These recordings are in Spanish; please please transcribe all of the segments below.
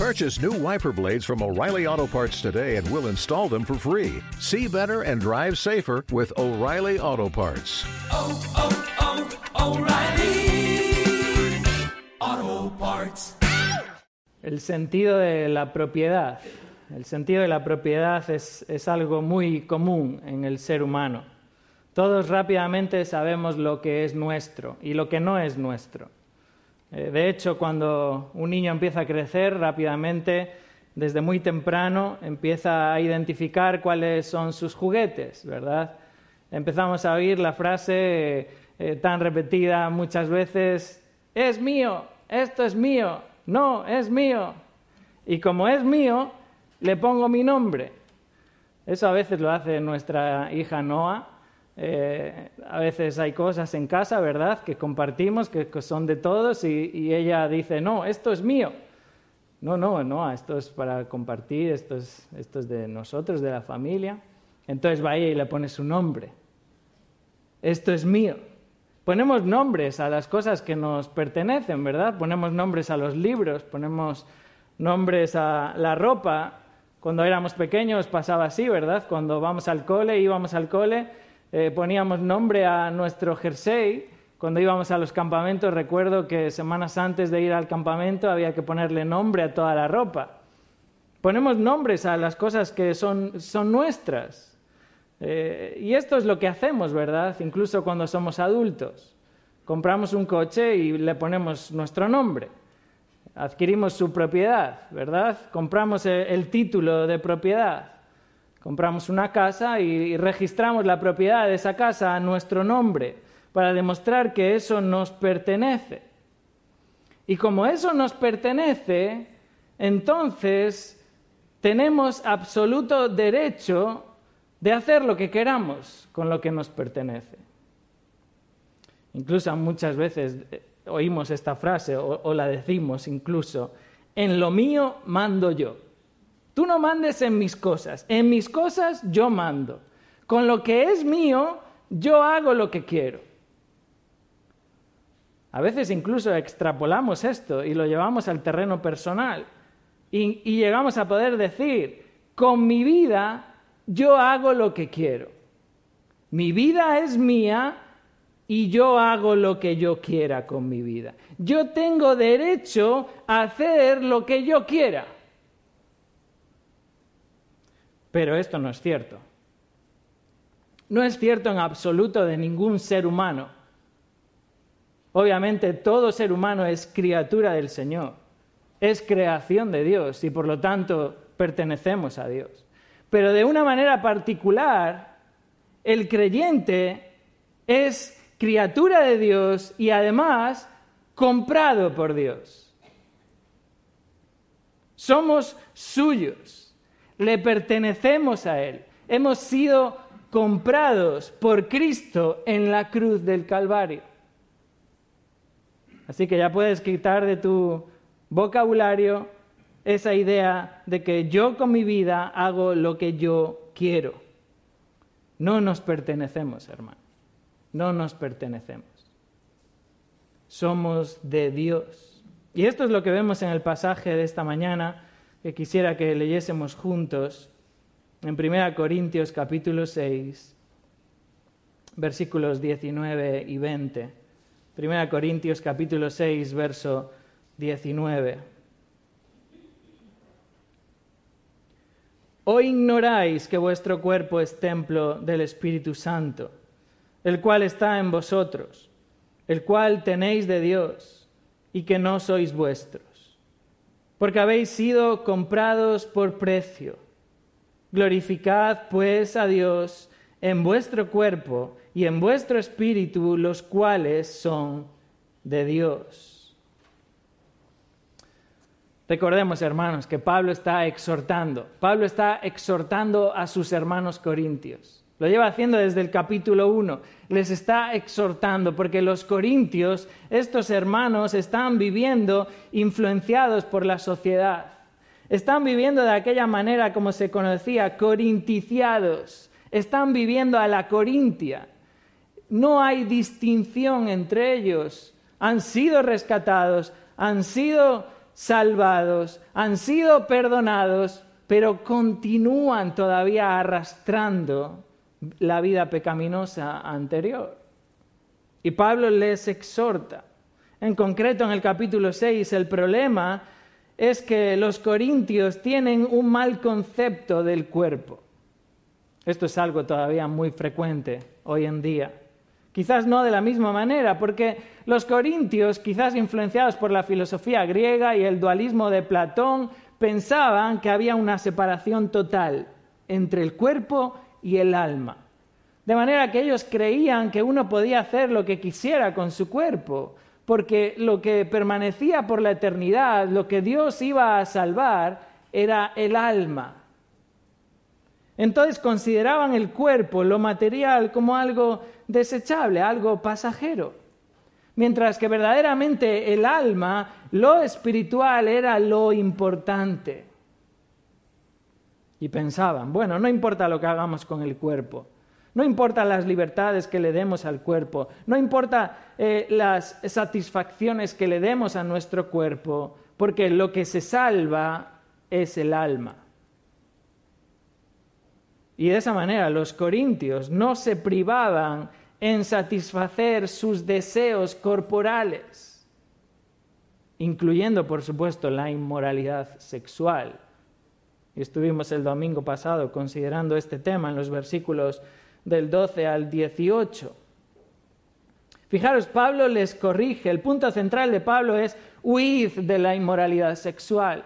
Purchase new wiper blades from O'Reilly Auto Parts today and we'll install them for free. See better and drive safer with O'Reilly Auto Parts. oh, oh, O'Reilly Auto Parts. El sentido de la propiedad. El sentido de la propiedad es, es algo muy común en el ser humano. Todos rápidamente sabemos lo que es nuestro y lo que no es nuestro. Eh, de hecho, cuando un niño empieza a crecer rápidamente, desde muy temprano, empieza a identificar cuáles son sus juguetes, ¿verdad? Empezamos a oír la frase eh, tan repetida muchas veces, es mío, esto es mío, no, es mío. Y como es mío, le pongo mi nombre. Eso a veces lo hace nuestra hija Noah. Eh, a veces hay cosas en casa, ¿verdad?, que compartimos, que, son de todos, y, y, ella dice, no, esto es mío. No, no, no, esto es para compartir, esto es, esto es de nosotros, de la familia. Entonces va ella y le pone su nombre. Esto es mío. Ponemos nombres a las cosas que nos pertenecen, ¿verdad? Ponemos nombres a los libros, ponemos nombres a la ropa. Cuando éramos pequeños pasaba así, ¿verdad? Cuando vamos al cole, íbamos al cole, eh, poníamos nombre a nuestro jersey. Cuando íbamos a los campamentos, recuerdo que semanas antes de ir al campamento había que ponerle nombre a toda la ropa. Ponemos nombres a las cosas que son, son nuestras. Eh, y esto es lo que hacemos, ¿verdad? Incluso cuando somos adultos. Compramos un coche y le ponemos nuestro nombre. Adquirimos su propiedad, ¿verdad? Compramos el, el título de propiedad. Compramos una casa y, registramos la propiedad de esa casa a nuestro nombre para demostrar que eso nos pertenece. Y como eso nos pertenece, entonces tenemos absoluto derecho de hacer lo que queramos con lo que nos pertenece. Incluso muchas veces eh, oímos esta frase o, la decimos incluso, en lo mío mando yo. Tú no mandes en mis cosas, en mis cosas yo mando. Con lo que es mío, yo hago lo que quiero. A veces incluso extrapolamos esto y lo llevamos al terreno personal y, y llegamos a poder decir, con mi vida yo hago lo que quiero. Mi vida es mía y yo hago lo que yo quiera con mi vida. Yo tengo derecho a hacer lo que yo quiera. Pero esto no es cierto. No es cierto en absoluto de ningún ser humano. Obviamente todo ser humano es criatura del Señor, es creación de Dios y por lo tanto pertenecemos a Dios. Pero de una manera particular, el creyente es criatura de Dios y además comprado por Dios. Somos suyos, le pertenecemos a Él, hemos sido comprados por Cristo en la cruz del Calvario. Así que ya puedes quitar de tu vocabulario esa idea de que yo con mi vida hago lo que yo quiero. No nos pertenecemos, hermano. No nos pertenecemos. Somos de Dios. Y esto es lo que vemos en el pasaje de esta mañana que quisiera que leyésemos juntos en 1 Corintios capítulo 6, versículos 19 y 20. 1 Corintios capítulo 6, verso 19. ¿O ignoráis que vuestro cuerpo es templo del Espíritu Santo, el cual está en vosotros, el cual tenéis de Dios, y que no sois vuestros? Porque habéis sido comprados por precio. Glorificad pues a Dios en vuestro cuerpo y en vuestro espíritu, los cuales son de Dios. Recordemos, hermanos, que Pablo está exhortando. Pablo está exhortando a sus hermanos corintios. Lo lleva haciendo desde el capítulo 1. Les está exhortando porque los corintios, estos hermanos, están viviendo influenciados por la sociedad. Están viviendo de aquella manera como se conocía, corinticiados. Están viviendo a la corintia. No hay distinción entre ellos. Han sido rescatados, han sido salvados, han sido perdonados, pero continúan todavía arrastrando la vida pecaminosa anterior. Y Pablo les exhorta. En concreto, en el capítulo 6, el problema es que los corintios tienen un mal concepto del cuerpo. Esto es algo todavía muy frecuente hoy en día. Quizás no de la misma manera, porque los corintios, quizás influenciados por la filosofía griega y el dualismo de Platón, pensaban que había una separación total entre el cuerpo y el alma. De manera que ellos creían que uno podía hacer lo que quisiera con su cuerpo, porque lo que permanecía por la eternidad, lo que Dios iba a salvar, era el alma. Entonces consideraban el cuerpo, lo material, como algo desechable, algo pasajero. Mientras que verdaderamente el alma, lo espiritual era lo importante. Y pensaban, bueno, no importa lo que hagamos con el cuerpo, no importa las libertades que le demos al cuerpo, no importa eh, las satisfacciones que le demos a nuestro cuerpo, porque lo que se salva es el alma. Y de esa manera los corintios no se privaban en satisfacer sus deseos corporales, incluyendo, por supuesto, la inmoralidad sexual. Y estuvimos el domingo pasado considerando este tema en los versículos del 12 al 18. Fijaros, Pablo les corrige. El punto central de Pablo es huid de la inmoralidad sexual.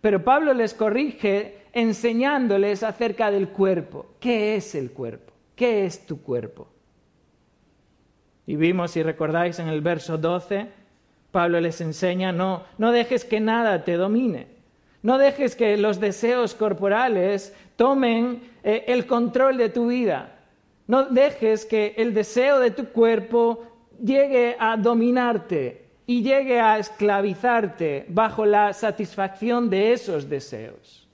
Pero Pablo les corrige enseñándoles acerca del cuerpo. ¿Qué es el cuerpo? ¿Qué es tu cuerpo? Y vimos, si recordáis, en el verso 12, Pablo les enseña, no, no dejes que nada te domine. No dejes que los deseos corporales tomen eh, el control de tu vida. No dejes que el deseo de tu cuerpo llegue a dominarte y llegue a esclavizarte bajo la satisfacción de esos deseos.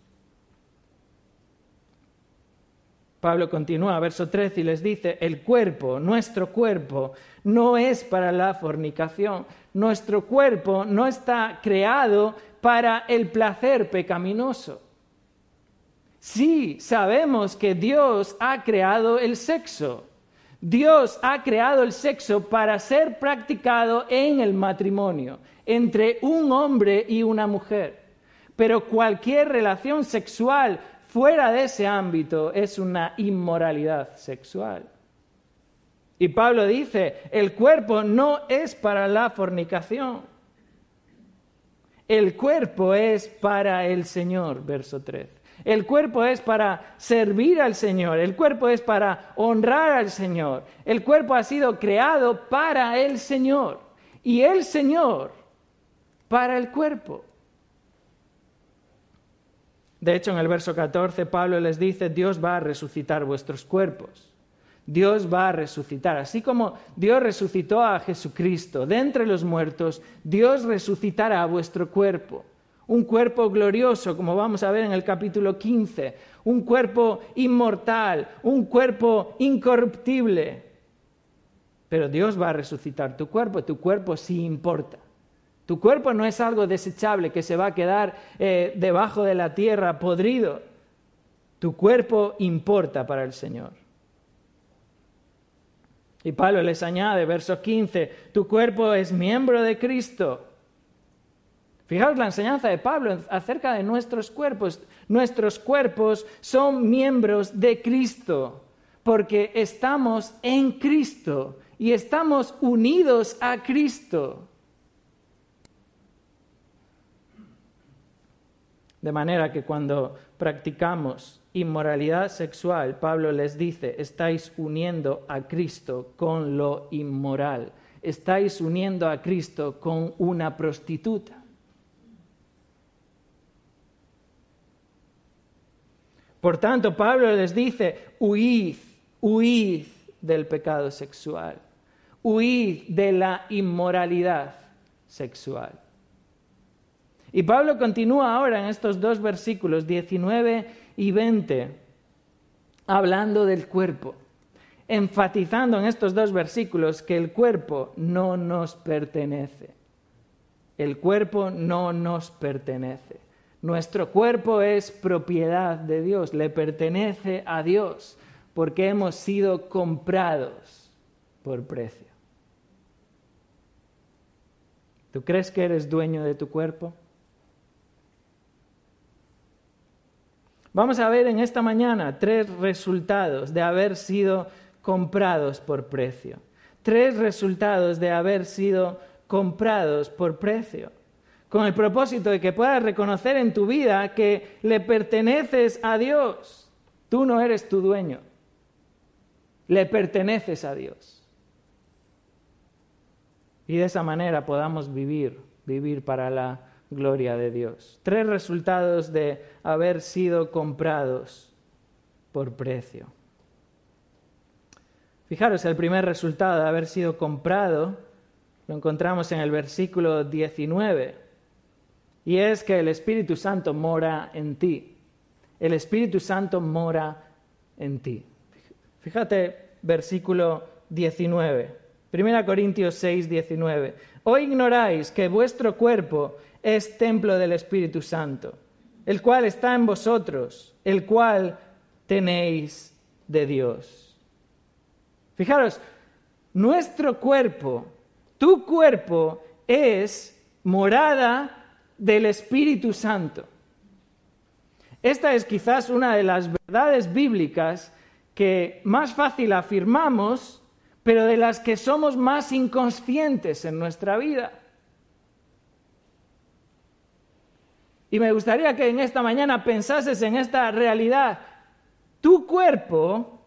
Pablo continúa, verso 13, y les dice, el cuerpo, nuestro cuerpo, no es para la fornicación. Nuestro cuerpo no está creado para el placer pecaminoso. Sí, sabemos que Dios ha creado el sexo. Dios ha creado el sexo para ser practicado en el matrimonio, entre un hombre y una mujer. Pero cualquier relación sexual fuera de ese ámbito es una inmoralidad sexual. Y Pablo dice, el cuerpo no es para la fornicación. El cuerpo es para el Señor, verso 3. El cuerpo es para servir al Señor, el cuerpo es para honrar al Señor. El cuerpo ha sido creado para el Señor y el Señor para el cuerpo. De hecho, en el verso 14 Pablo les dice, Dios va a resucitar vuestros cuerpos. Dios va a resucitar. Así como Dios resucitó a Jesucristo de entre los muertos, Dios resucitará vuestro cuerpo. Un cuerpo glorioso, como vamos a ver en el capítulo 15. Un cuerpo inmortal, un cuerpo incorruptible. Pero Dios va a resucitar tu cuerpo, tu cuerpo sí importa. Tu cuerpo no es algo desechable que se va a quedar eh, debajo de la tierra podrido. Tu cuerpo importa para el Señor. Y Pablo les añade, verso 15, tu cuerpo es miembro de Cristo. Fijaos la enseñanza de Pablo acerca de nuestros cuerpos. Nuestros cuerpos son miembros de Cristo, porque estamos en Cristo y estamos unidos a Cristo. De manera que cuando practicamos inmoralidad sexual, Pablo les dice, estáis uniendo a Cristo con lo inmoral, estáis uniendo a Cristo con una prostituta. Por tanto, Pablo les dice, huid, huid del pecado sexual, huid de la inmoralidad sexual. Y Pablo continúa ahora en estos dos versículos 19 y 20, hablando del cuerpo, enfatizando en estos dos versículos que el cuerpo no nos pertenece. el cuerpo no nos pertenece. Nuestro cuerpo es propiedad de Dios, le pertenece a Dios, porque hemos sido comprados por precio. ¿Tú crees que eres dueño de tu cuerpo? Vamos a ver en esta mañana tres resultados de haber sido comprados por precio. Tres resultados de haber sido comprados por precio. Con el propósito de que puedas reconocer en tu vida que le perteneces a Dios. Tú no eres tu dueño. Le perteneces a Dios. Y de esa manera podamos vivir, vivir para la gloria de Dios. Tres resultados de haber sido comprados por precio. Fijaros, el primer resultado de haber sido comprado lo encontramos en el versículo 19, y es que el Espíritu Santo mora en ti. El Espíritu Santo mora en ti. Fíjate, versículo 19. 1 Corintios 6, 19. ¿O ignoráis que vuestro cuerpo es templo del Espíritu Santo, el cual está en vosotros, el cual tenéis de Dios. Fijaros, nuestro cuerpo, tu cuerpo es morada del Espíritu Santo. Esta es quizás una de las verdades bíblicas que más fácil afirmamos, pero de las que somos más inconscientes en nuestra vida. Y me gustaría que en esta mañana pensases en esta realidad. Tu cuerpo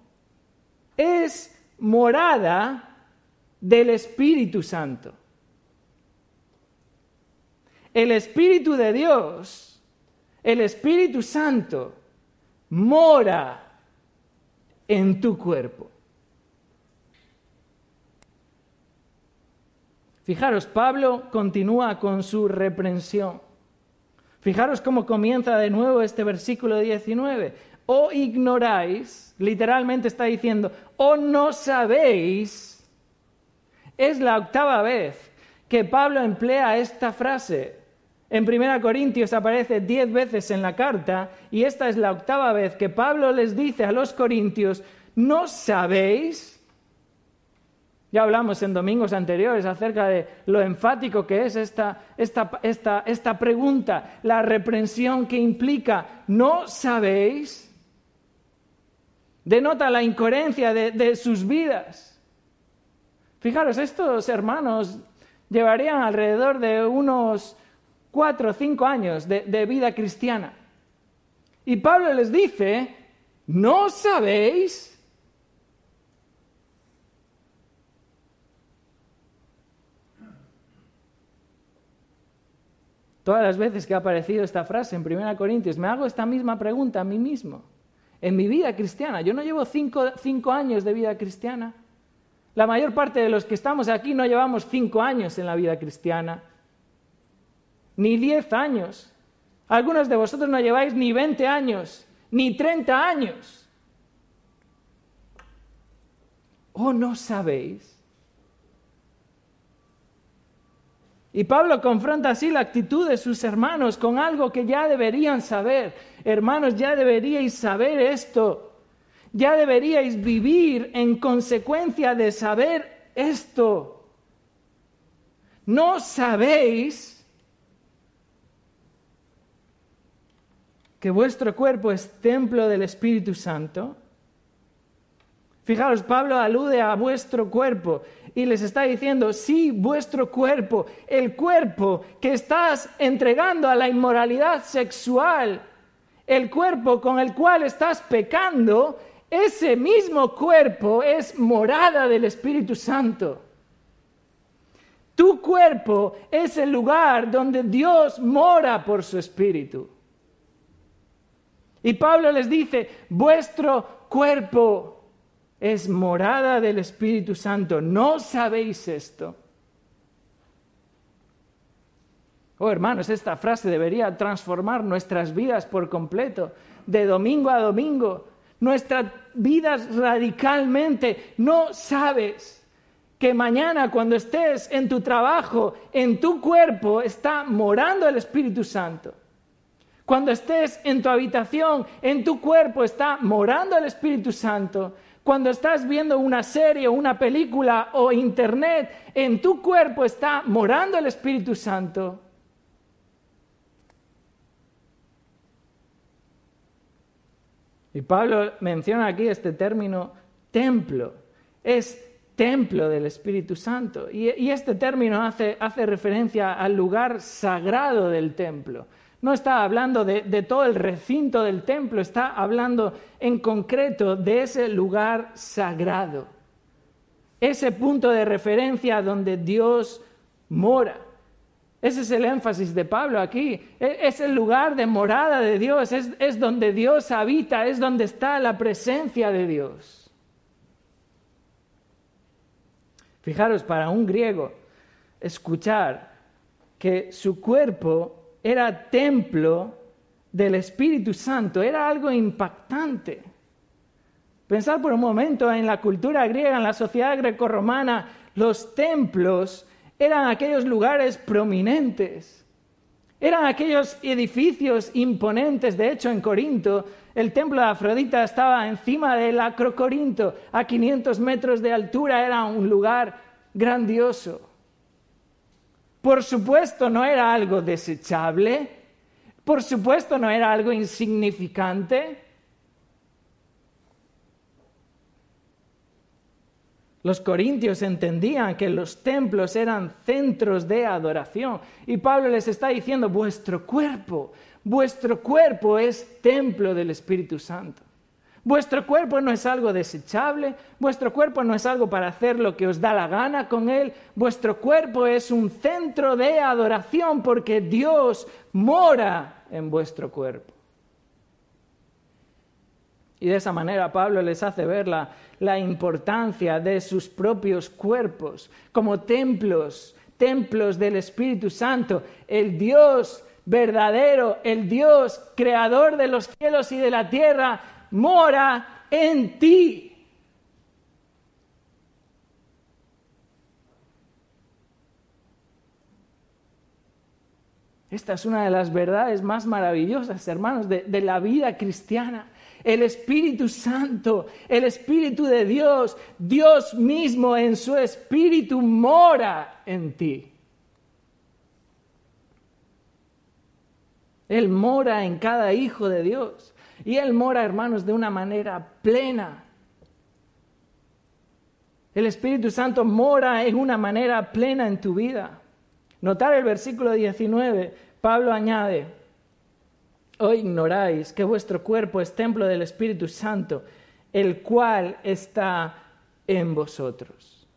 es morada del Espíritu Santo. El Espíritu de Dios, el Espíritu Santo, mora en tu cuerpo. Fijaros, Pablo continúa con su reprensión. Fijaros cómo comienza de nuevo este versículo 19. O ignoráis, literalmente está diciendo, o no sabéis. Es la octava vez que Pablo emplea esta frase. En 1 Corintios aparece diez veces en la carta y esta es la octava vez que Pablo les dice a los corintios, ¿no sabéis? Ya hablamos en domingos anteriores acerca de lo enfático que es esta, esta, pregunta, la reprensión que implica, ¿no sabéis? Denota la incoherencia de, sus vidas. Fijaros, estos hermanos llevarían alrededor de unos cuatro o cinco años de, de vida cristiana. Y Pablo les dice, ¿no sabéis? Todas las veces que ha aparecido esta frase en 1 Corintios, me hago esta misma pregunta a mí mismo. En mi vida cristiana, yo no llevo cinco, años de vida cristiana. La mayor parte de los que estamos aquí no llevamos cinco años en la vida cristiana, ni diez años. Algunos de vosotros no lleváis ni 20 años, ni 30 años. ¿O no sabéis Y Pablo confronta así la actitud de sus hermanos con algo que ya deberían saber. Hermanos, ya deberíais saber esto. Ya deberíais vivir en consecuencia de saber esto. ¿No sabéis que vuestro cuerpo es templo del Espíritu Santo? Fijaros, Pablo alude a vuestro cuerpo y les está diciendo, sí, vuestro cuerpo, el cuerpo que estás entregando a la inmoralidad sexual, el cuerpo con el cual estás pecando, ese mismo cuerpo es morada del Espíritu Santo. Tu cuerpo es el lugar donde Dios mora por su Espíritu. Y Pablo les dice, vuestro cuerpo es morada del Espíritu Santo. ¿No sabéis esto? Oh, hermanos, esta frase debería transformar nuestras vidas por completo, de domingo a domingo, nuestras vidas radicalmente. No sabes que mañana cuando estés en tu trabajo, en tu cuerpo, está morando el Espíritu Santo. Cuando estés en tu habitación, en tu cuerpo está morando el Espíritu Santo. Cuando estás viendo una serie o una película o internet, en tu cuerpo está morando el Espíritu Santo. Y Pablo menciona aquí este término templo. Es templo del Espíritu Santo. Y, este término hace, referencia al lugar sagrado del templo. No está hablando de, todo el recinto del templo, está hablando en concreto de ese lugar sagrado. Ese punto de referencia donde Dios mora. Ese es el énfasis de Pablo aquí. E, es el lugar de morada de Dios, es, es donde Dios habita, es donde está la presencia de Dios. Fijaros, para un griego, escuchar que su cuerpo era templo del Espíritu Santo era algo impactante. Pensar por un momento en la cultura griega, en la sociedad grecorromana, los templos eran aquellos lugares prominentes, eran aquellos edificios imponentes. De hecho, en Corinto, el templo de Afrodita estaba encima del Acrocorinto, a 500 metros de altura, era un lugar grandioso. Por supuesto, no era algo desechable, por supuesto, no era algo insignificante. Los corintios entendían que los templos eran centros de adoración y Pablo les está diciendo, vuestro cuerpo, vuestro cuerpo es templo del Espíritu Santo. Vuestro cuerpo no es algo desechable, vuestro cuerpo no es algo para hacer lo que os da la gana con él, vuestro cuerpo es un centro de adoración porque Dios mora en vuestro cuerpo. Y de esa manera Pablo les hace ver la, importancia de sus propios cuerpos como templos, templos del Espíritu Santo, el Dios verdadero, el Dios creador de los cielos y de la tierra, mora en ti. Esta es una de las verdades más maravillosas, hermanos, de la vida cristiana el Espíritu Santo, el Espíritu de Dios, Dios mismo en su Espíritu mora en ti. Él mora en cada hijo de Dios. Y Él mora, hermanos, de una manera plena. El Espíritu Santo mora en una manera plena en tu vida. Notar el versículo 19, Pablo añade, o ignoráis que vuestro cuerpo es templo del Espíritu Santo, el cual está en vosotros.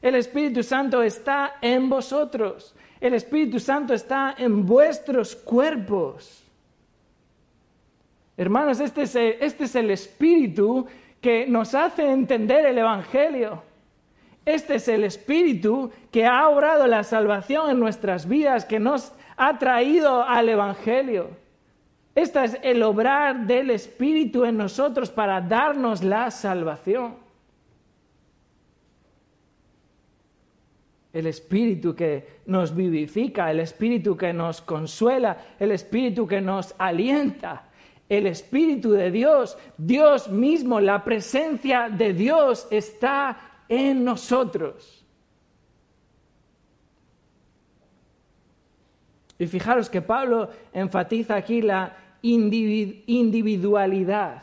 El Espíritu Santo está en vosotros. El Espíritu Santo está en vuestros cuerpos. Hermanos, este es el, este es el Espíritu que nos hace entender el Evangelio. Este es el Espíritu que ha obrado la salvación en nuestras vidas, que nos ha traído al Evangelio. Este es el obrar del Espíritu en nosotros para darnos la salvación. El Espíritu que nos vivifica, el Espíritu que nos consuela, el Espíritu que nos alienta, el Espíritu de Dios, Dios mismo, la presencia de Dios está en nosotros. Y fijaros que Pablo enfatiza aquí la individualidad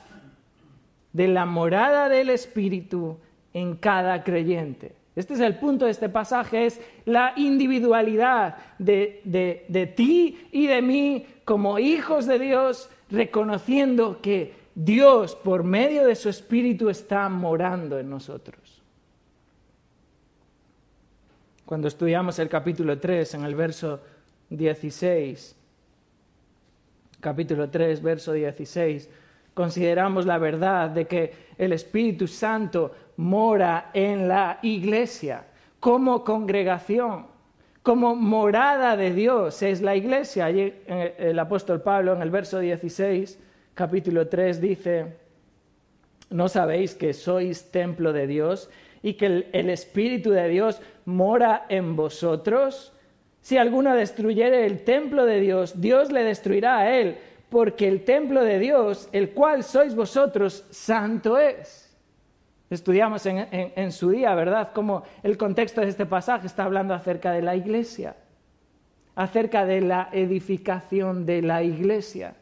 de la morada del Espíritu en cada creyente. Este es el punto de este pasaje, es la individualidad de, de ti y de mí como hijos de Dios, reconociendo que Dios, por medio de su Espíritu, está morando en nosotros. Cuando estudiamos el capítulo 3, en el verso 16, capítulo 3, verso 16, consideramos la verdad de que el Espíritu Santo mora en la iglesia como congregación, como morada de Dios es la iglesia. Allí el apóstol Pablo en el verso 16, capítulo 3 dice, ¿no sabéis que sois templo de Dios y que el, el Espíritu de Dios mora en vosotros? Si alguno destruyere el templo de Dios, Dios le destruirá a él, porque el templo de Dios, el cual sois vosotros, santo es. Estudiamos en, su día, ¿verdad?, cómo el contexto de este pasaje está hablando acerca de la iglesia, acerca de la edificación de la iglesia.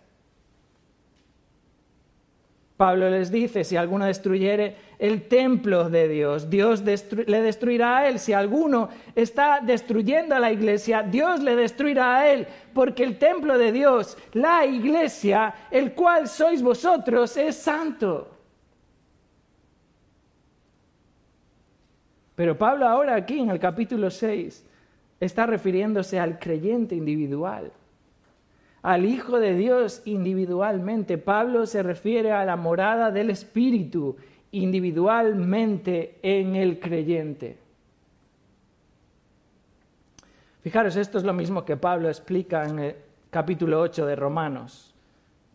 Pablo les dice, si alguno destruyere el templo de Dios, Dios le destruirá a él. Si alguno está destruyendo a la iglesia, Dios le destruirá a él. Porque el templo de Dios, la iglesia, el cual sois vosotros, es santo. Pero Pablo ahora aquí en el capítulo 6 está refiriéndose al creyente individual al Hijo de Dios individualmente. Pablo se refiere a la morada del Espíritu individualmente en el creyente. Fijaros, esto es lo mismo que Pablo explica en el capítulo 8 de Romanos.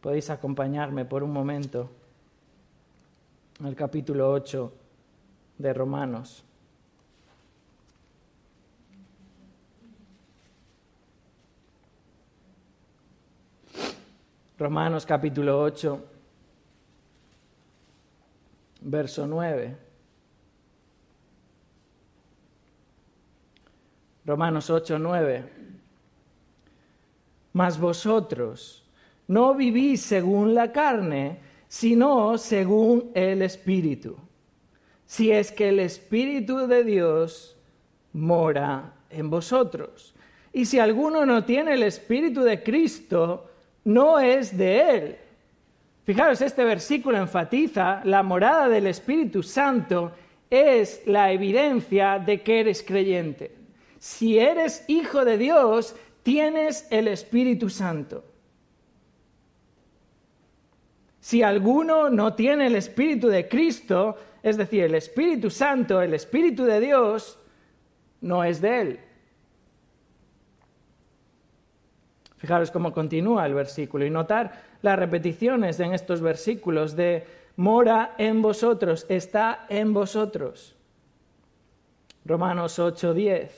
Podéis acompañarme por un momento al capítulo 8 de Romanos. Romanos capítulo 8, verso 9. Romanos 8, 9. Mas vosotros no vivís según la carne, sino según el Espíritu. Si es que el Espíritu de Dios mora en vosotros. Y si alguno no tiene el Espíritu de Cristo, no es de él. Fijaros, este versículo enfatiza la morada del Espíritu Santo es la evidencia de que eres creyente. Si eres hijo de Dios, tienes el Espíritu Santo. Si alguno no tiene el Espíritu de Cristo, es decir, el Espíritu Santo, el Espíritu de Dios, no es de él. Fijaros cómo continúa el versículo y notar las repeticiones en estos versículos de mora en vosotros, está en vosotros. Romanos 8:10.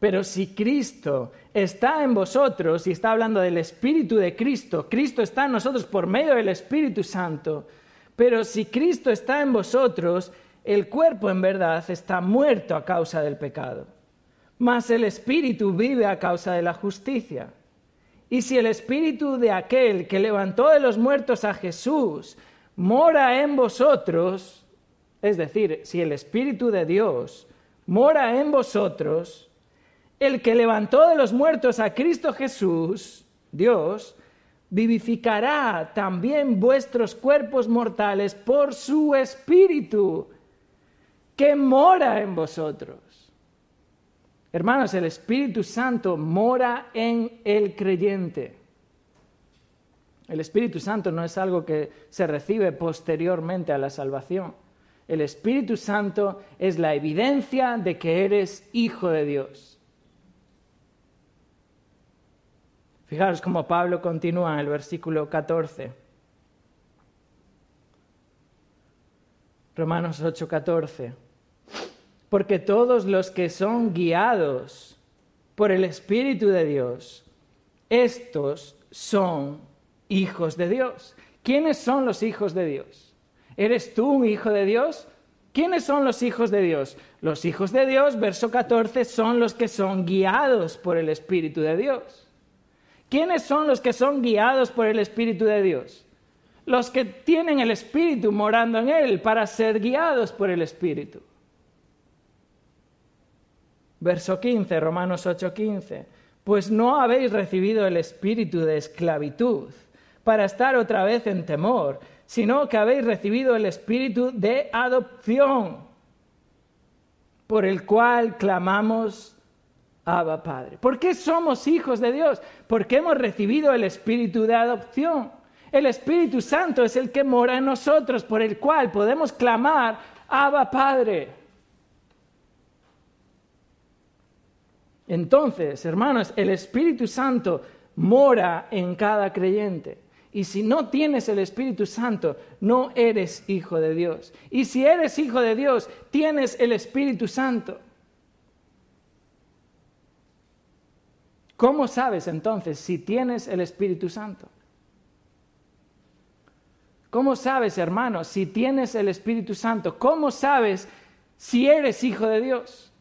Pero si Cristo está en vosotros y está hablando del Espíritu de Cristo, Cristo está en nosotros por medio del Espíritu Santo, pero si Cristo está en vosotros, el cuerpo en verdad está muerto a causa del pecado mas el Espíritu vive a causa de la justicia. Y si el Espíritu de aquel que levantó de los muertos a Jesús mora en vosotros, es decir, si el Espíritu de Dios mora en vosotros, el que levantó de los muertos a Cristo Jesús, Dios, vivificará también vuestros cuerpos mortales por su Espíritu que mora en vosotros. Hermanos, el Espíritu Santo mora en el creyente. El Espíritu Santo no es algo que se recibe posteriormente a la salvación. El Espíritu Santo es la evidencia de que eres hijo de Dios. Fijaros cómo Pablo continúa en el versículo 14. Romanos 8, 14 porque todos los que son guiados por el Espíritu de Dios, estos son hijos de Dios. ¿Quiénes son los hijos de Dios? ¿Eres tú un hijo de Dios? ¿Quiénes son los hijos de Dios? Los hijos de Dios, verso 14, son los que son guiados por el Espíritu de Dios. ¿Quiénes son los que son guiados por el Espíritu de Dios? Los que tienen el Espíritu morando en él para ser guiados por el Espíritu. Verso 15, Romanos 8:15. Pues no habéis recibido el espíritu de esclavitud para estar otra vez en temor, sino que habéis recibido el espíritu de adopción, por el cual clamamos Abba Padre. ¿Por qué somos hijos de Dios? Porque hemos recibido el espíritu de adopción. El Espíritu Santo es el que mora en nosotros, por el cual podemos clamar Abba Padre. Entonces, hermanos, el Espíritu Santo mora en cada creyente. Y si no tienes el Espíritu Santo, no eres hijo de Dios. Y si eres hijo de Dios, tienes el Espíritu Santo. ¿Cómo sabes entonces si tienes el Espíritu Santo? ¿Cómo sabes, hermano, si tienes el Espíritu Santo? ¿Cómo sabes si eres hijo de Dios?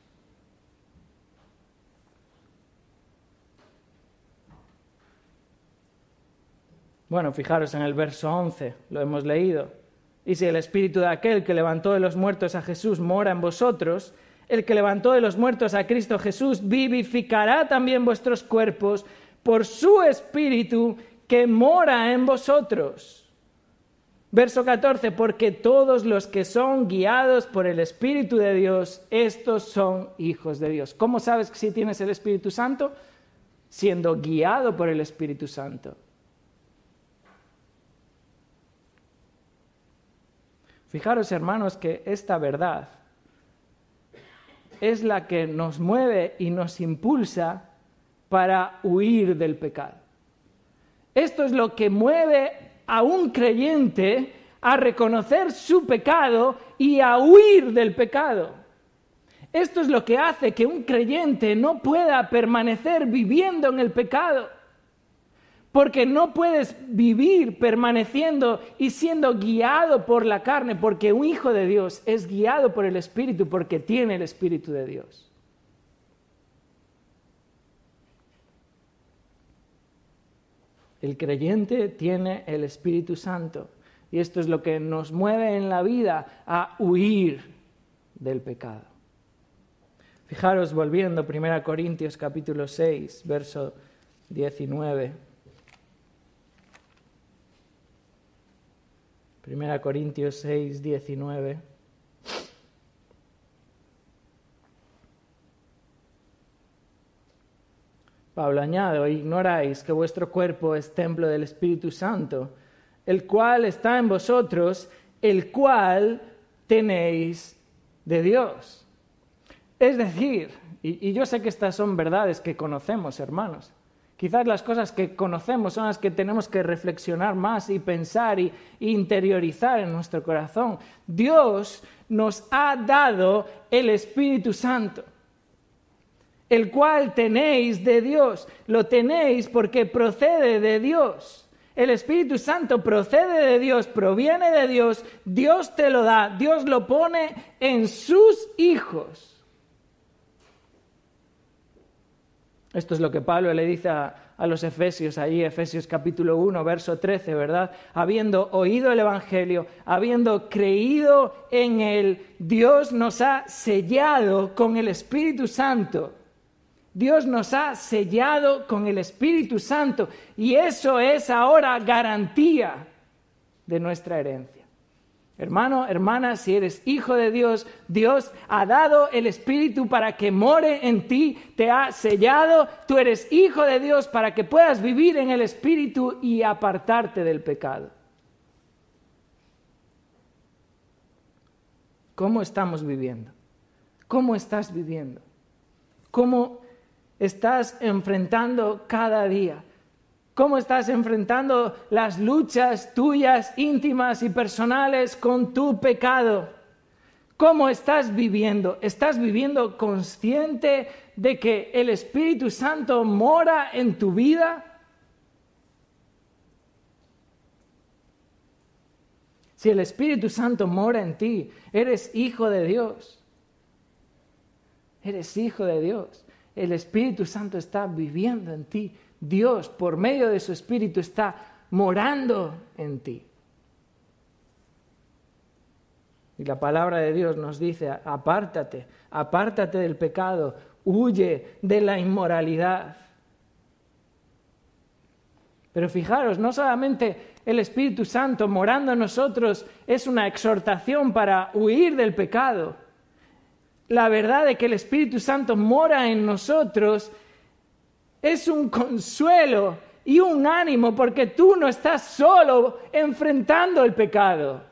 Bueno, fijaros en el verso 11, lo hemos leído. Y si el espíritu de aquel que levantó de los muertos a Jesús mora en vosotros, el que levantó de los muertos a Cristo Jesús vivificará también vuestros cuerpos por su espíritu que mora en vosotros. Verso 14, porque todos los que son guiados por el Espíritu de Dios, estos son hijos de Dios. ¿Cómo sabes si tienes el Espíritu Santo? Siendo guiado por el Espíritu Santo. Fijaros, hermanos, que esta verdad es la que nos mueve y nos impulsa para huir del pecado. Esto es lo que mueve a un creyente a reconocer su pecado y a huir del pecado. Esto es lo que hace que un creyente no pueda permanecer viviendo en el pecado. Porque no puedes vivir permaneciendo y siendo guiado por la carne, porque un hijo de Dios es guiado por el Espíritu, porque tiene el Espíritu de Dios. El creyente tiene el Espíritu Santo y esto es lo que nos mueve en la vida a huir del pecado. Fijaros volviendo 1 Corintios capítulo 6, verso 19. 1 Corintios 6, 19. Pablo añade, ignoráis que vuestro cuerpo es templo del Espíritu Santo, el cual está en vosotros, el cual tenéis de Dios. Es decir, y, y yo sé que estas son verdades que conocemos, hermanos, Quizás las cosas que conocemos son las que tenemos que reflexionar más y pensar y, interiorizar en nuestro corazón. Dios nos ha dado el Espíritu Santo, el cual tenéis de Dios. Lo tenéis porque procede de Dios. El Espíritu Santo procede de Dios, proviene de Dios, Dios te lo da, Dios lo pone en sus hijos. Esto es lo que Pablo le dice a, los Efesios, ahí Efesios capítulo 1, verso 13, ¿verdad? Habiendo oído el Evangelio, habiendo creído en él, Dios nos ha sellado con el Espíritu Santo. Dios nos ha sellado con el Espíritu Santo y eso es ahora garantía de nuestra herencia. Hermano, hermana, si eres hijo de Dios, Dios ha dado el Espíritu para que more en ti, te ha sellado, tú eres hijo de Dios para que puedas vivir en el Espíritu y apartarte del pecado. ¿Cómo estamos viviendo? ¿Cómo estás viviendo? ¿Cómo estás enfrentando cada día? Cómo estás enfrentando las luchas tuyas íntimas y personales con tu pecado. ¿Cómo estás viviendo? ¿Estás viviendo consciente de que el Espíritu Santo mora en tu vida? Si el Espíritu Santo mora en ti, eres hijo de Dios. Eres hijo de Dios. El Espíritu Santo está viviendo en ti. Dios, por medio de su Espíritu, está morando en ti. Y la palabra de Dios nos dice, apártate, apártate del pecado, huye de la inmoralidad. Pero fijaros, no solamente el Espíritu Santo morando en nosotros es una exhortación para huir del pecado. La verdad de que el Espíritu Santo mora en nosotros es un consuelo y un ánimo porque tú no estás solo enfrentando el pecado.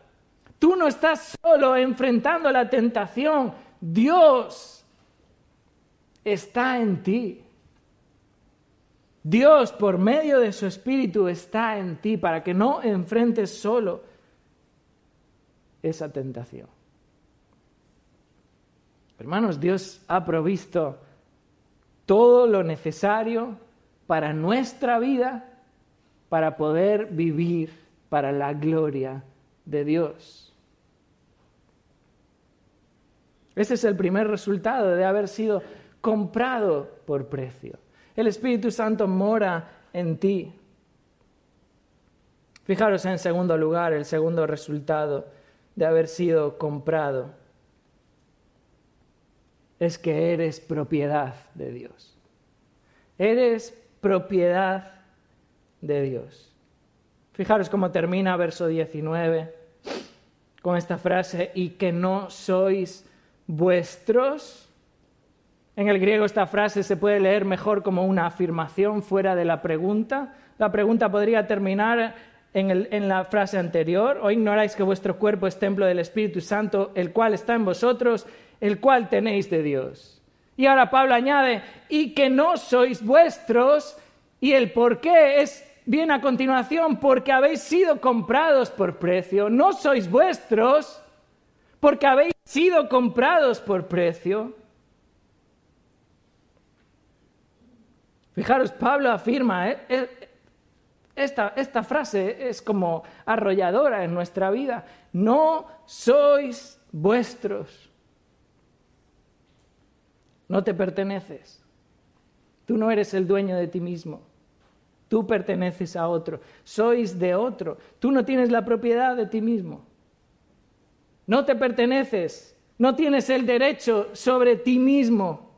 Tú no estás solo enfrentando la tentación. Dios está en ti. Dios, por medio de su Espíritu, está en ti para que no enfrentes solo esa tentación. Hermanos, Dios ha provisto todo lo necesario para nuestra vida para poder vivir para la gloria de Dios. Ese es el primer resultado de haber sido comprado por precio. El Espíritu Santo mora en ti. Fijaros en segundo lugar, el segundo resultado de haber sido comprado es que eres propiedad de Dios. Eres propiedad de Dios. Fijaros cómo termina verso 19 con esta frase, y que no sois vuestros. En el griego esta frase se puede leer mejor como una afirmación fuera de la pregunta. La pregunta podría terminar en, en, la frase anterior, o ignoráis que vuestro cuerpo es templo del Espíritu Santo, el cual está en vosotros, el cual tenéis de Dios. Y ahora Pablo añade, y que no sois vuestros, y el por qué es bien a continuación, porque habéis sido comprados por precio, no sois vuestros, porque habéis sido comprados por precio. Fijaros, Pablo afirma, eh, eh, esta, esta frase es como arrolladora en nuestra vida, no sois vuestros, no te perteneces, tú no eres el dueño de ti mismo. Tú perteneces a otro, sois de otro. Tú no tienes la propiedad de ti mismo. No te perteneces, no tienes el derecho sobre ti mismo.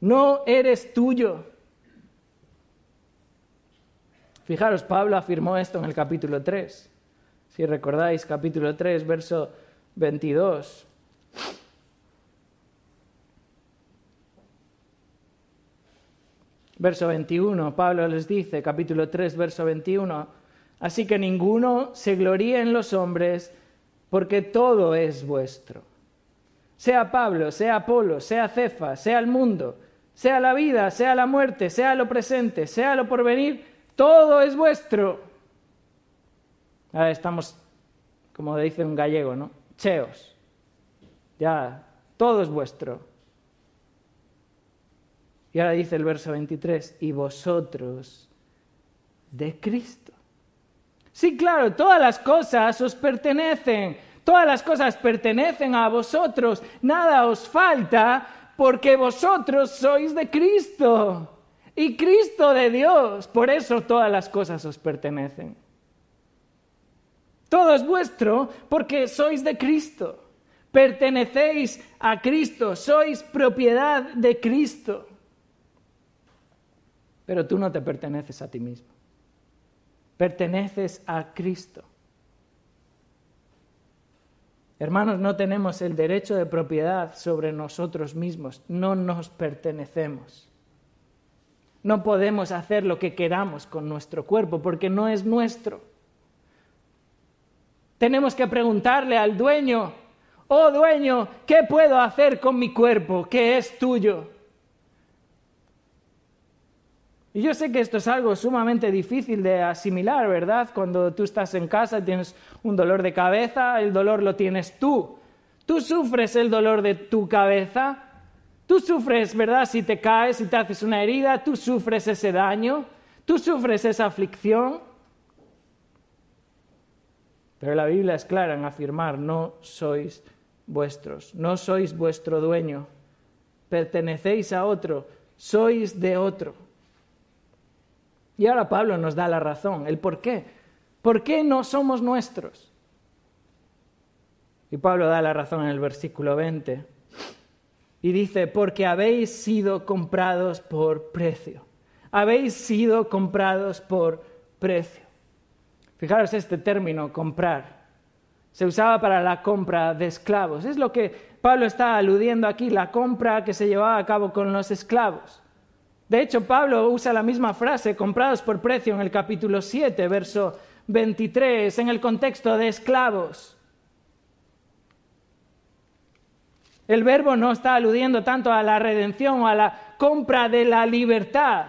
No eres tuyo. Fijaros, Pablo afirmó esto en el capítulo 3. Si recordáis, capítulo 3, verso 22. Verso 21, Pablo les dice, capítulo 3, verso 21, así que ninguno se gloríe en los hombres, porque todo es vuestro. Sea Pablo, sea Apolo, sea Cefa, sea el mundo, sea la vida, sea la muerte, sea lo presente, sea lo porvenir, todo es vuestro. Ahora estamos, como dice un gallego, ¿no? Cheos. Ya, todo es vuestro. Y ahora dice el verso 23, y vosotros de Cristo. Sí, claro, todas las cosas os pertenecen, todas las cosas pertenecen a vosotros, nada os falta porque vosotros sois de Cristo y Cristo de Dios, por eso todas las cosas os pertenecen. Todo es vuestro porque sois de Cristo, pertenecéis a Cristo, sois propiedad de Cristo pero tú no te perteneces a ti mismo. Perteneces a Cristo. Hermanos, no tenemos el derecho de propiedad sobre nosotros mismos, no nos pertenecemos. No podemos hacer lo que queramos con nuestro cuerpo porque no es nuestro. Tenemos que preguntarle al dueño, oh dueño, ¿qué puedo hacer con mi cuerpo que es tuyo? Y yo sé que esto es algo sumamente difícil de asimilar, ¿verdad? Cuando tú estás en casa y tienes un dolor de cabeza, el dolor lo tienes tú. Tú sufres el dolor de tu cabeza. Tú sufres, ¿verdad? Si te caes, si te haces una herida, tú sufres ese daño. Tú sufres esa aflicción. Pero la Biblia es clara en afirmar, no sois vuestros, no sois vuestro dueño, pertenecéis a otro, sois de otro. Y ahora Pablo nos da la razón, el por qué. ¿Por qué no somos nuestros? Y Pablo da la razón en el versículo 20. Y dice, porque habéis sido comprados por precio. Habéis sido comprados por precio. Fijaros este término, comprar. Se usaba para la compra de esclavos. Es lo que Pablo está aludiendo aquí, la compra que se llevaba a cabo con los esclavos. De hecho, Pablo usa la misma frase, comprados por precio, en el capítulo 7, verso 23, en el contexto de esclavos. El verbo no está aludiendo tanto a la redención o a la compra de la libertad,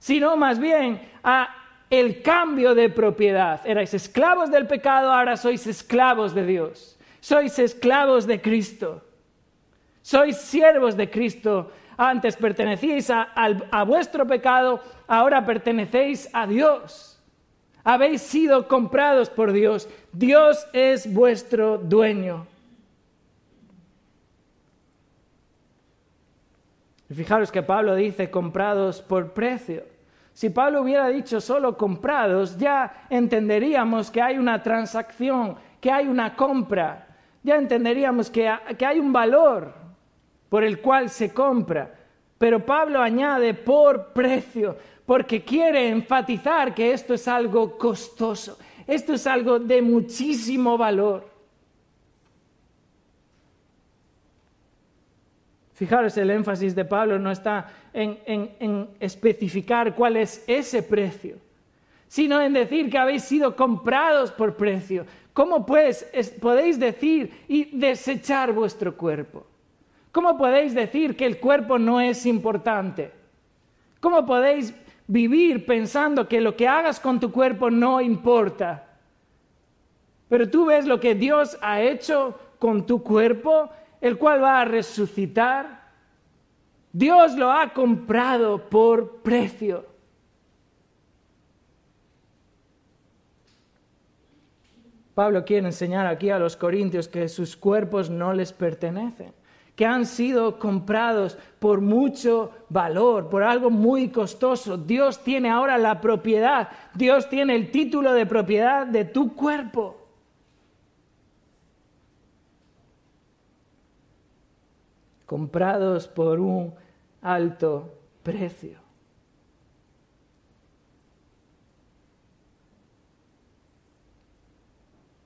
sino más bien a el cambio de propiedad. Erais esclavos del pecado, ahora sois esclavos de Dios. Sois esclavos de Cristo. Sois siervos de Cristo. Antes pertenecíais a, vuestro pecado, ahora pertenecéis a Dios. Habéis sido comprados por Dios. Dios es vuestro dueño. Y fijaros que Pablo dice comprados por precio. Si Pablo hubiera dicho solo comprados, ya entenderíamos que hay una transacción, que hay una compra, ya entenderíamos que, hay un valor por el cual se compra. Pero Pablo añade por precio, porque quiere enfatizar que esto es algo costoso, esto es algo de muchísimo valor. Fijaros, el énfasis de Pablo no está en, especificar cuál es ese precio, sino en decir que habéis sido comprados por precio. ¿Cómo pues podéis decir y desechar vuestro cuerpo? ¿Cómo podéis decir que el cuerpo no es importante? ¿Cómo podéis vivir pensando que lo que hagas con tu cuerpo no importa? Pero tú ves lo que Dios ha hecho con tu cuerpo el cual va a resucitar. Dios lo ha comprado por precio. Pablo quiere enseñar aquí a los corintios que sus cuerpos no les pertenecen, que han sido comprados por mucho valor, por algo muy costoso. Dios tiene ahora la propiedad, Dios tiene el título de propiedad de tu cuerpo. comprados por un alto precio.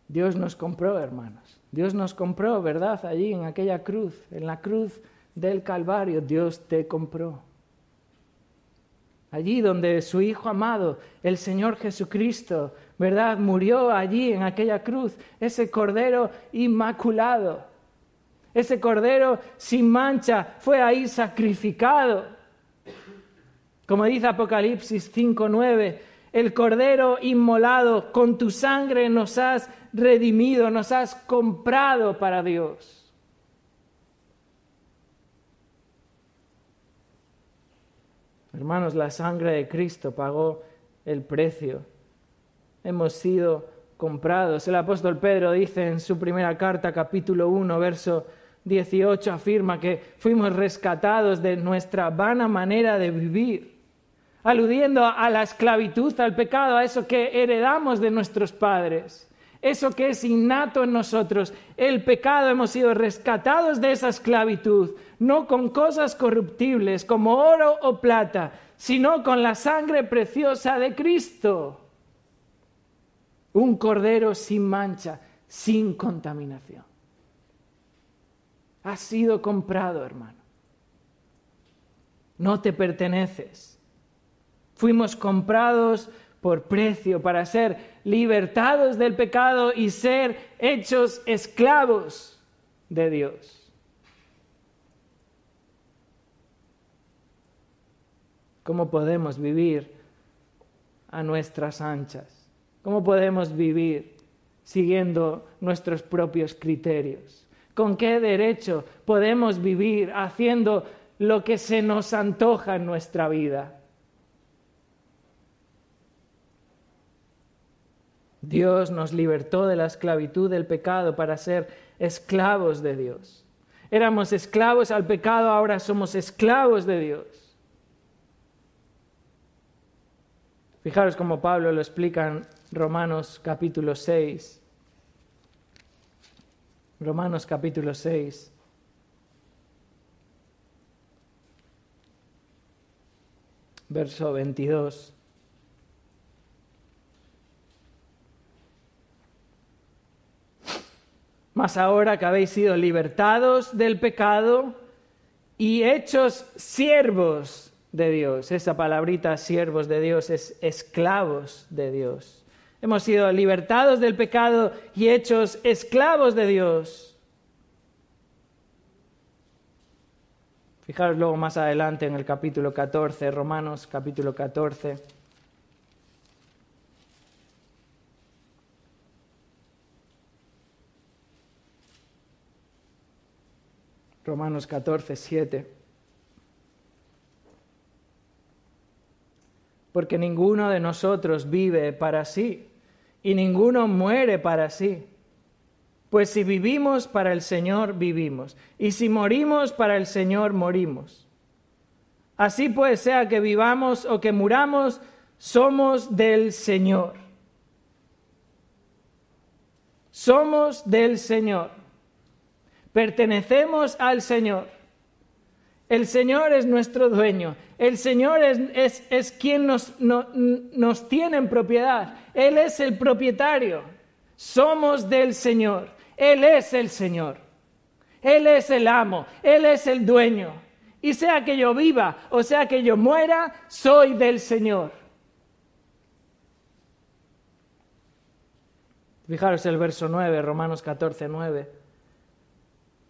Dios nos compró, hermanos. Dios nos compró, ¿verdad? Allí en aquella cruz, en la cruz del Calvario, Dios te compró. Allí donde su Hijo amado, el Señor Jesucristo, ¿verdad? Murió allí en aquella cruz, ese Cordero inmaculado ese cordero sin mancha fue ahí sacrificado. Como dice Apocalipsis 5:9, el cordero inmolado, con tu sangre nos has redimido, nos has comprado para Dios. Hermanos, la sangre de Cristo pagó el precio. Hemos sido comprados. El apóstol Pedro dice en su primera carta, capítulo 1, verso 18 afirma que fuimos rescatados de nuestra vana manera de vivir, aludiendo a la esclavitud, al pecado, a eso que heredamos de nuestros padres, eso que es innato en nosotros, el pecado, hemos sido rescatados de esa esclavitud, no con cosas corruptibles como oro o plata, sino con la sangre preciosa de Cristo, un cordero sin mancha, sin contaminación. Has sido comprado, hermano. No te perteneces. Fuimos comprados por precio para ser libertados del pecado y ser hechos esclavos de Dios. ¿Cómo podemos vivir a nuestras anchas? ¿Cómo podemos vivir siguiendo nuestros propios criterios? ¿Con qué derecho podemos vivir haciendo lo que se nos antoja en nuestra vida? Dios nos libertó de la esclavitud del pecado para ser esclavos de Dios. Éramos esclavos al pecado, ahora somos esclavos de Dios. Fijaros cómo Pablo lo explica en Romanos capítulo 6. Romanos capítulo 6. Verso 22. Mas ahora que habéis sido libertados del pecado y hechos siervos de Dios, esa palabrita siervos de Dios es esclavos de Dios. Hemos sido libertados del pecado y hechos esclavos de Dios. Fijaros luego más adelante en el capítulo 14, Romanos capítulo 14. Romanos 14, 7. Porque ninguno de nosotros vive para sí y ninguno muere para sí. Pues si vivimos para el Señor, vivimos. Y si morimos para el Señor, morimos. Así pues, sea que vivamos o que muramos, somos del Señor. Somos del Señor. Pertenecemos al Señor. El Señor es nuestro dueño. El Señor es, es, quien nos, nos tiene en propiedad. Él es el propietario. Somos del Señor. Él es el Señor. Él es el amo. Él es el dueño. Y sea que yo viva o sea que yo muera, soy del Señor. Fijaros el verso 9, Romanos 14, 9.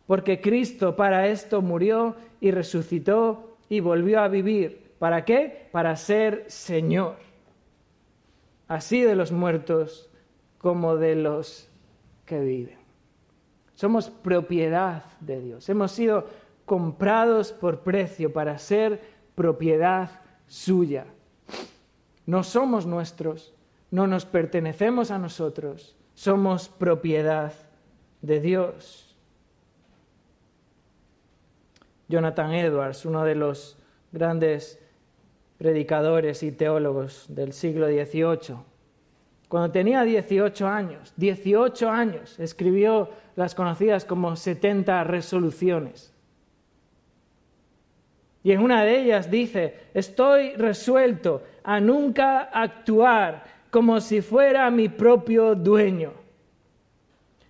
Porque Cristo para esto murió y resucitó y volvió a vivir. ¿Para qué? Para ser Señor. Así de los muertos como de los que viven. Somos propiedad de Dios. Hemos sido comprados por precio para ser propiedad suya. No somos nuestros, no nos pertenecemos a nosotros, somos propiedad de Dios. Jonathan Edwards, uno de los grandes predicadores y teólogos del siglo XVIII, cuando tenía 18 años, 18 años, escribió las conocidas como 70 resoluciones. Y en una de ellas dice, estoy resuelto a nunca actuar como si fuera mi propio dueño,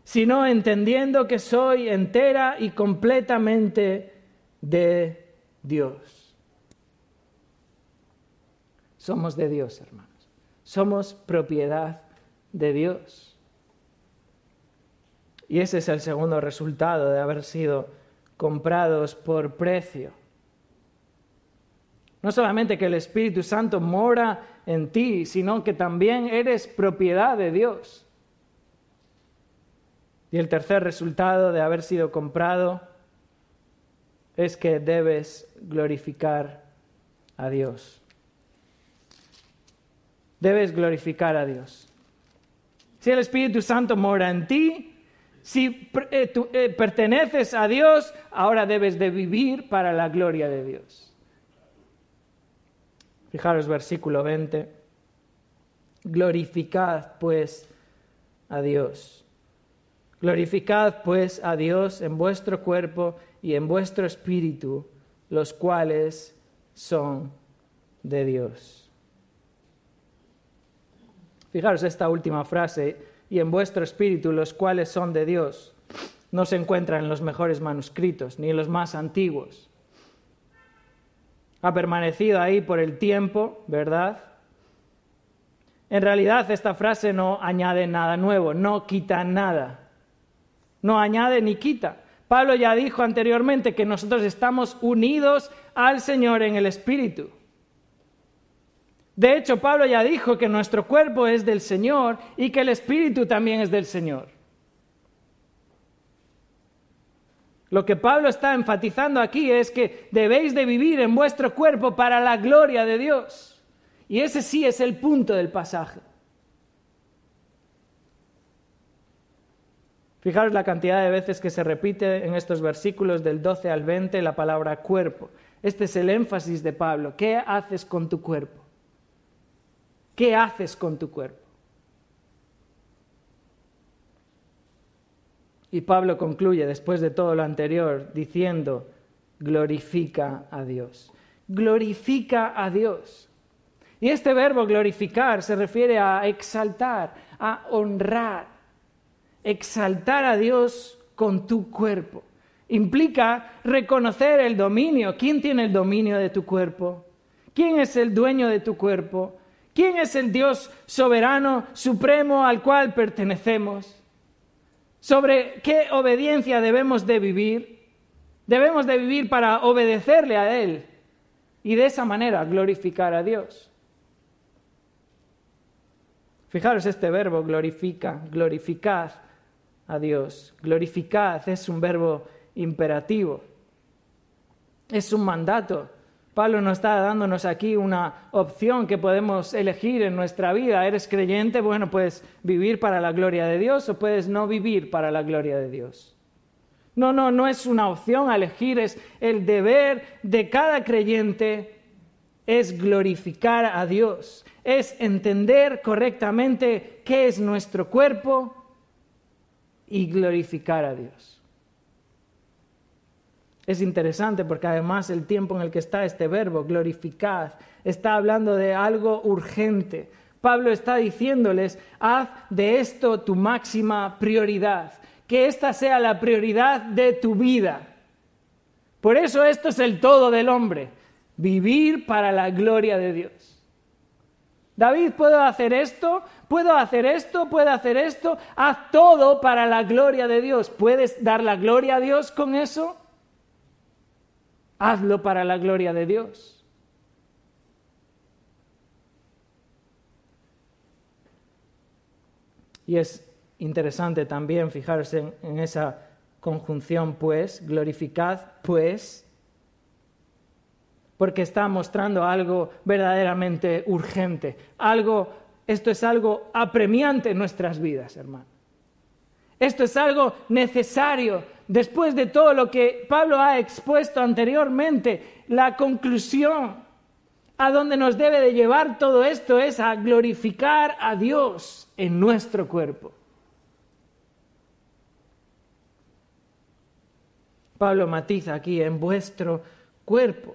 sino entendiendo que soy entera y completamente de Dios. Somos de Dios, hermanos. Somos propiedad de Dios. Y ese es el segundo resultado de haber sido comprados por precio. No solamente que el Espíritu Santo mora en ti, sino que también eres propiedad de Dios. Y el tercer resultado de haber sido comprado es que debes glorificar a Dios debes glorificar a Dios. Si el Espíritu Santo mora en ti, si eh, eh, perteneces a Dios, ahora debes de vivir para la gloria de Dios. Fijaros versículo 20. Glorificad pues a Dios. Glorificad pues a Dios en vuestro cuerpo y en vuestro espíritu, los cuales son de Dios. Fijaros esta última frase, y en vuestro espíritu, los cuales son de Dios, no se encuentran en los mejores manuscritos, ni en los más antiguos. Ha permanecido ahí por el tiempo, ¿verdad? En realidad esta frase no añade nada nuevo, no quita nada. No añade ni quita. Pablo ya dijo anteriormente que nosotros estamos unidos al Señor en el Espíritu. De hecho, Pablo ya dijo que nuestro cuerpo es del Señor y que el Espíritu también es del Señor. Lo que Pablo está enfatizando aquí es que debéis de vivir en vuestro cuerpo para la gloria de Dios. Y ese sí es el punto del pasaje. Fijaros la cantidad de veces que se repite en estos versículos del 12 al 20 la palabra cuerpo. Este es el énfasis de Pablo. ¿Qué haces con tu cuerpo? ¿Qué haces con tu cuerpo? Y Pablo concluye después de todo lo anterior diciendo, glorifica a Dios. Glorifica a Dios. Y este verbo glorificar se refiere a exaltar, a honrar. Exaltar a Dios con tu cuerpo. Implica reconocer el dominio. ¿Quién tiene el dominio de tu cuerpo? ¿Quién es el dueño de tu cuerpo? ¿Quién es el Dios soberano, supremo al cual pertenecemos? ¿Sobre qué obediencia debemos de vivir? Debemos de vivir para obedecerle a Él y de esa manera glorificar a Dios. Fijaros este verbo, glorifica, glorificad a Dios. Glorificad es un verbo imperativo, es un mandato. Pablo nos está dándonos aquí una opción que podemos elegir en nuestra vida. ¿Eres creyente? Bueno, puedes vivir para la gloria de Dios o puedes no vivir para la gloria de Dios. No, no, no es una opción elegir, es el deber de cada creyente es glorificar a Dios, es entender correctamente qué es nuestro cuerpo y glorificar a Dios. Es interesante porque además el tiempo en el que está este verbo, glorificad, está hablando de algo urgente. Pablo está diciéndoles, haz de esto tu máxima prioridad, que esta sea la prioridad de tu vida. Por eso esto es el todo del hombre. Vivir para la gloria de Dios. David, ¿puedo hacer esto? ¿Puedo hacer esto? ¿Puedo hacer esto? Haz todo para la gloria de Dios. ¿Puedes dar la gloria a Dios con eso? Hazlo para la gloria de Dios. Y es interesante también fijarse en, esa conjunción, pues, glorificad, pues, porque está mostrando algo verdaderamente urgente, algo, esto es algo apremiante en nuestras vidas, hermano. Esto es algo necesario. Después de todo lo que Pablo ha expuesto anteriormente, la conclusión a donde nos debe de llevar todo esto es a glorificar a Dios en nuestro cuerpo. Pablo matiza aquí en vuestro cuerpo.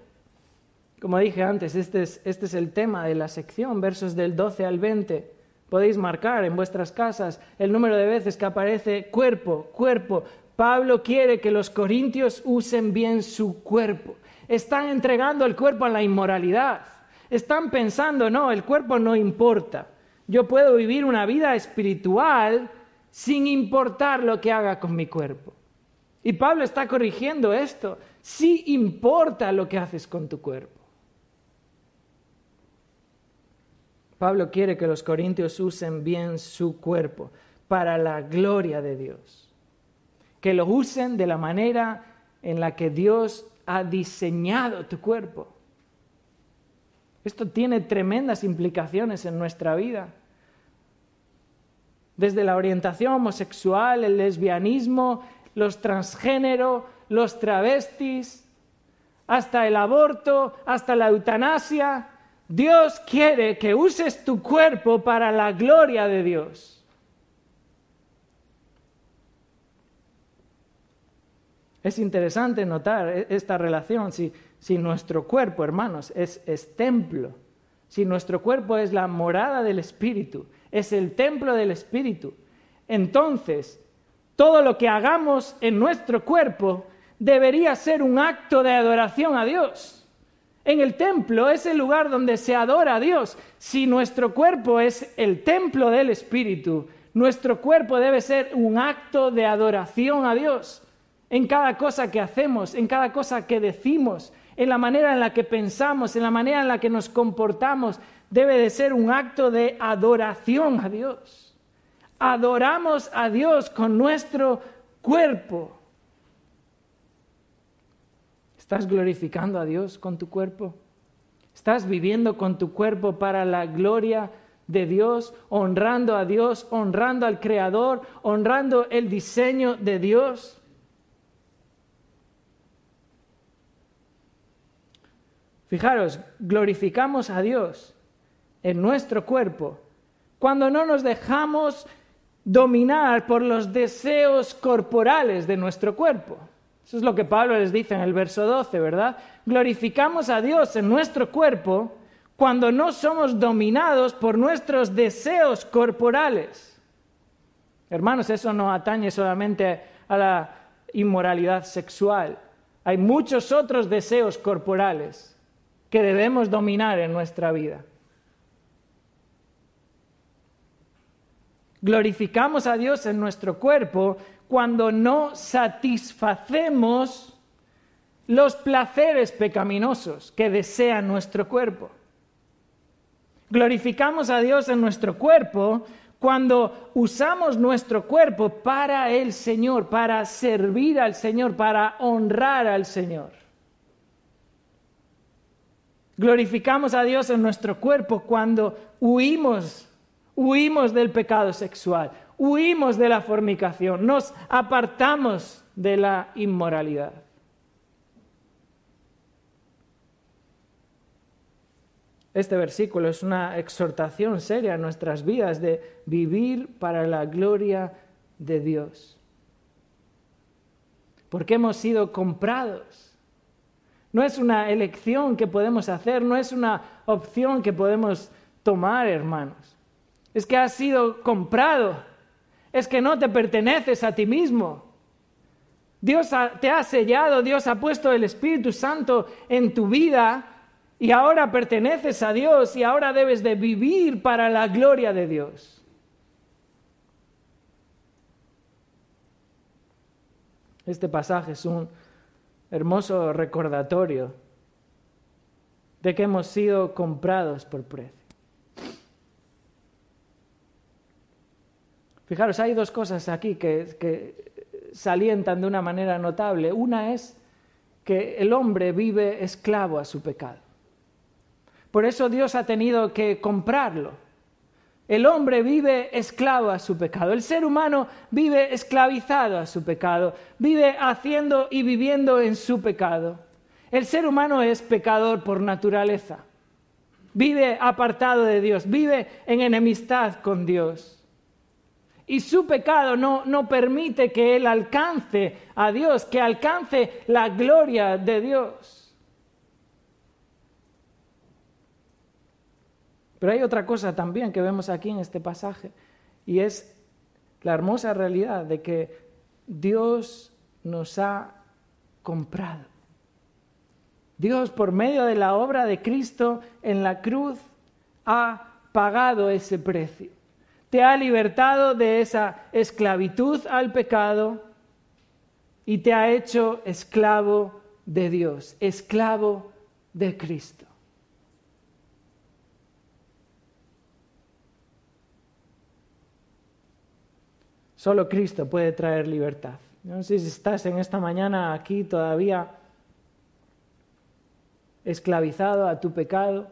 Como dije antes, este es, este es el tema de la sección, versos del 12 al 20. Podéis marcar en vuestras casas el número de veces que aparece cuerpo, cuerpo. Pablo quiere que los corintios usen bien su cuerpo. Están entregando el cuerpo a la inmoralidad. Están pensando, no, el cuerpo no importa. Yo puedo vivir una vida espiritual sin importar lo que haga con mi cuerpo. Y Pablo está corrigiendo esto. Sí importa lo que haces con tu cuerpo. Pablo quiere que los corintios usen bien su cuerpo para la gloria de Dios. Que lo usen de la manera en la que Dios ha diseñado tu cuerpo. Esto tiene tremendas implicaciones en nuestra vida. Desde la orientación homosexual, el lesbianismo, los transgénero, los travestis, hasta el aborto, hasta la eutanasia, Dios quiere que uses tu cuerpo para la gloria de Dios. Es interesante notar e-, esta relación. Si, nuestro cuerpo, hermanos, es, es templo, si nuestro cuerpo es la morada del Espíritu, es el templo del Espíritu, entonces todo lo que hagamos en nuestro cuerpo debería ser un acto de adoración a Dios. En el templo es el lugar donde se adora a Dios. Si nuestro cuerpo es el templo del Espíritu, nuestro cuerpo debe ser un acto de adoración a Dios. En cada cosa que hacemos, en cada cosa que decimos, en la manera en la que pensamos, en la manera en la que nos comportamos, debe de ser un acto de adoración a Dios. Adoramos a Dios con nuestro cuerpo. ¿Estás glorificando a Dios con tu cuerpo? ¿Estás viviendo con tu cuerpo para la gloria de Dios, honrando a Dios, honrando al Creador, honrando el diseño de Dios? Fijaros, glorificamos a Dios en nuestro cuerpo cuando no nos dejamos dominar por los deseos corporales de nuestro cuerpo. Eso es lo que Pablo les dice en el verso 12, ¿verdad? Glorificamos a Dios en nuestro cuerpo cuando no somos dominados por nuestros deseos corporales. Hermanos, eso no atañe solamente a la inmoralidad sexual. Hay muchos otros deseos corporales que debemos dominar en nuestra vida. Glorificamos a Dios en nuestro cuerpo cuando no satisfacemos los placeres pecaminosos que desea nuestro cuerpo. Glorificamos a Dios en nuestro cuerpo cuando usamos nuestro cuerpo para el Señor, para servir al Señor, para honrar al Señor. Glorificamos a Dios en nuestro cuerpo cuando huimos, huimos del pecado sexual, huimos de la fornicación, nos apartamos de la inmoralidad. Este versículo es una exhortación seria en nuestras vidas de vivir para la gloria de Dios. Porque hemos sido comprados. No es una elección que podemos hacer, no es una opción que podemos tomar, hermanos. Es que has sido comprado. Es que no te perteneces a ti mismo. Dios te ha sellado, Dios ha puesto el Espíritu Santo en tu vida y ahora perteneces a Dios y ahora debes de vivir para la gloria de Dios. Este pasaje es un hermoso recordatorio de que hemos sido comprados por precio. Fijaros, hay dos cosas aquí que, salientan de una manera notable. Una es que el hombre vive esclavo a su pecado. Por eso Dios ha tenido que comprarlo. El hombre vive esclavo a su pecado. El ser humano vive esclavizado a su pecado. Vive haciendo y viviendo en su pecado. El ser humano es pecador por naturaleza. Vive apartado de Dios. Vive en enemistad con Dios. Y su pecado no, no permite que él alcance a Dios, que alcance la gloria de Dios. Pero hay otra cosa también que vemos aquí en este pasaje y es la hermosa realidad de que Dios nos ha comprado. Dios por medio de la obra de Cristo en la cruz ha pagado ese precio. Te ha libertado de esa esclavitud al pecado y te ha hecho esclavo de Dios, esclavo de Cristo. Solo Cristo puede traer libertad. No sé si estás en esta mañana aquí todavía esclavizado a tu pecado.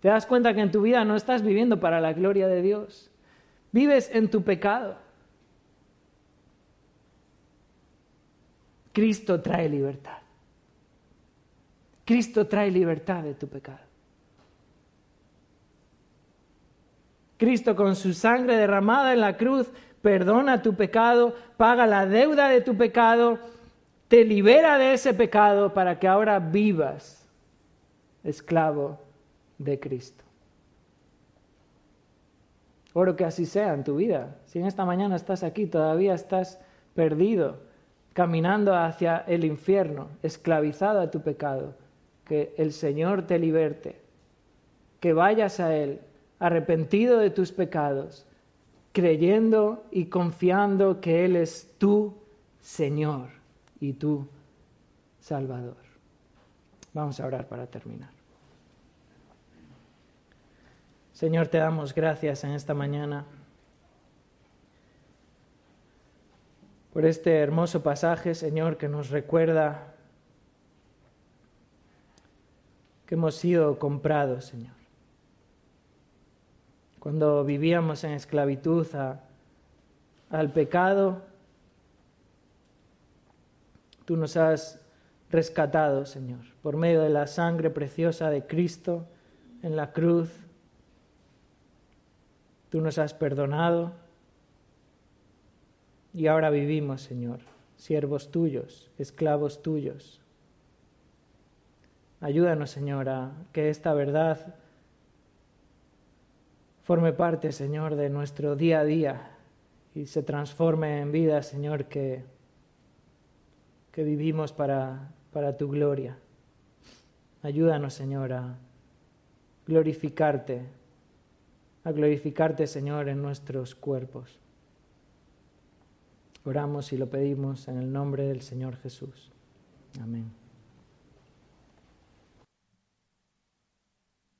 Te das cuenta que en tu vida no estás viviendo para la gloria de Dios. Vives en tu pecado. Cristo trae libertad. Cristo trae libertad de tu pecado. Cristo con su sangre derramada en la cruz perdona tu pecado, paga la deuda de tu pecado, te libera de ese pecado para que ahora vivas esclavo de Cristo. Oro que así sea en tu vida. Si en esta mañana estás aquí, todavía estás perdido, caminando hacia el infierno, esclavizado a tu pecado, que el Señor te liberte, que vayas a Él arrepentido de tus pecados, creyendo y confiando que Él es tu Señor y tu Salvador. Vamos a orar para terminar. Señor, te damos gracias en esta mañana por este hermoso pasaje, Señor, que nos recuerda que hemos sido comprados, Señor cuando vivíamos en esclavitud al pecado, tú nos has rescatado, Señor, por medio de la sangre preciosa de Cristo en la cruz. Tú nos has perdonado y ahora vivimos, Señor, siervos tuyos, esclavos tuyos. Ayúdanos, Señor, a que esta verdad forme parte, Señor, de nuestro día a día y se transforme en vida, Señor, que, que vivimos para, para tu gloria. Ayúdanos, Señor, a glorificarte, a glorificarte, Señor, en nuestros cuerpos. Oramos y lo pedimos en el nombre del Señor Jesús. Amén.